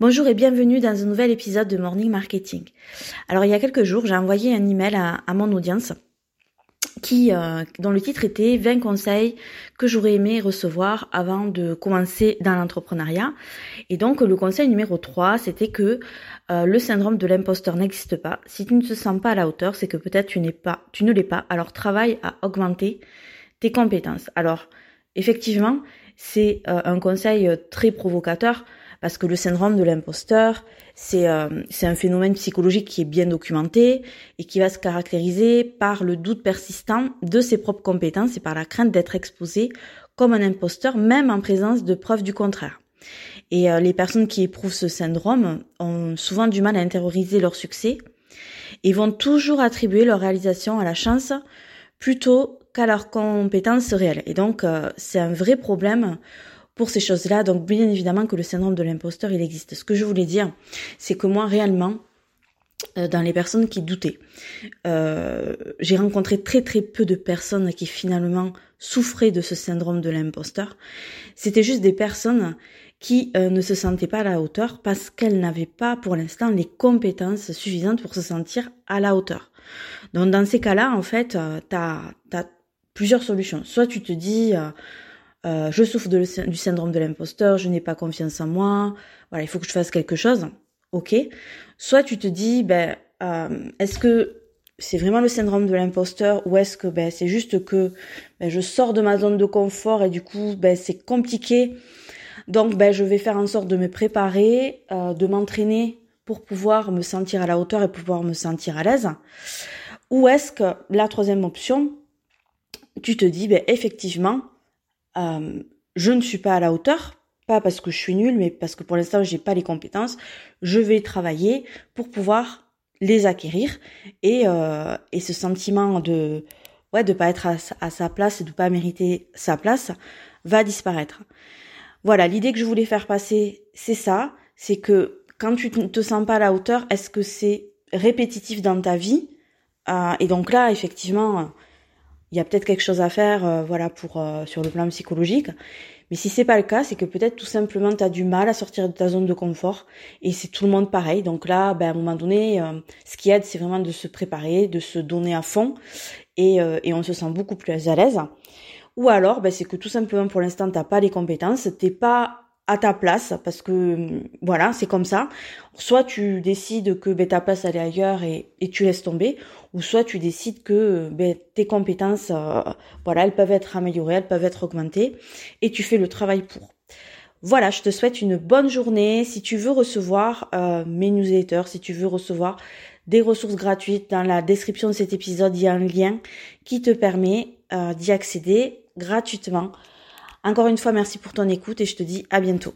Bonjour et bienvenue dans un nouvel épisode de Morning Marketing. Alors il y a quelques jours, j'ai envoyé un email à, mon audience qui, euh, dont le titre était 20 conseils que j'aurais aimé recevoir avant de commencer dans l'entrepreneuriat. Et donc le conseil numéro 3, c'était que euh, le syndrome de l'imposteur n'existe pas. Si tu ne te sens pas à la hauteur, c'est que peut-être tu n'es pas, tu ne l'es pas. Alors travaille à augmenter tes compétences. Alors effectivement, c'est euh, un conseil très provocateur parce que le syndrome de l'imposteur, c'est euh, un phénomène psychologique qui est bien documenté et qui va se caractériser par le doute persistant de ses propres compétences et par la crainte d'être exposé comme un imposteur, même en présence de preuves du contraire. Et euh, les personnes qui éprouvent ce syndrome ont souvent du mal à intérioriser leur succès et vont toujours attribuer leur réalisation à la chance plutôt qu'à leurs compétences réelles. Et donc, euh, c'est un vrai problème pour ces choses-là. Donc bien évidemment que le syndrome de l'imposteur, il existe. Ce que je voulais dire, c'est que moi réellement, euh, dans les personnes qui doutaient, euh, j'ai rencontré très très peu de personnes qui finalement souffraient de ce syndrome de l'imposteur. C'était juste des personnes qui euh, ne se sentaient pas à la hauteur parce qu'elles n'avaient pas pour l'instant les compétences suffisantes pour se sentir à la hauteur. Donc dans ces cas-là, en fait, tu as, plusieurs solutions. Soit tu te dis, euh, je souffre du syndrome de l'imposteur, je n'ai pas confiance en moi, voilà, il faut que je fasse quelque chose, ok? Soit tu te dis, ben, euh, est-ce que c'est vraiment le syndrome de l'imposteur ou est-ce que ben, c'est juste que ben, je sors de ma zone de confort et du coup ben, c'est compliqué, donc ben, je vais faire en sorte de me préparer, euh, de m'entraîner pour pouvoir me sentir à la hauteur et pouvoir me sentir à l'aise. Ou est-ce que la troisième option, tu te dis, ben, effectivement, euh, je ne suis pas à la hauteur, pas parce que je suis nulle, mais parce que pour l'instant j'ai pas les compétences. Je vais travailler pour pouvoir les acquérir et, euh, et ce sentiment de ouais de pas être à, sa place et de pas mériter sa place va disparaître. Voilà, l'idée que je voulais faire passer, c'est ça, c'est que quand tu ne te sens pas à la hauteur, est-ce que c'est répétitif dans ta vie? Euh, Et donc là, effectivement, il y a peut-être quelque chose à faire, euh, voilà, pour euh, sur le plan psychologique. Mais si c'est pas le cas, c'est que peut-être tout simplement tu as du mal à sortir de ta zone de confort et c'est tout le monde pareil. Donc là, ben, à un moment donné, euh, ce qui aide, c'est vraiment de se préparer, de se donner à fond et, et on se sent beaucoup plus à l'aise. Ou alors, ben, c'est que tout simplement pour l'instant t'as pas les compétences, t'es pas à ta place parce que voilà c'est comme ça. Soit tu décides que ben, ta place elle est ailleurs et, tu laisses tomber ou soit tu décides que ben, tes compétences euh, voilà elles peuvent être améliorées elles peuvent être augmentées et tu fais le travail pour. Voilà je te souhaite une bonne journée. Si tu veux recevoir euh, mes newsletters si tu veux recevoir des ressources gratuites dans la description de cet épisode il y a un lien qui te permet euh, d'y accéder gratuitement encore une fois, merci pour ton écoute et je te dis à bientôt.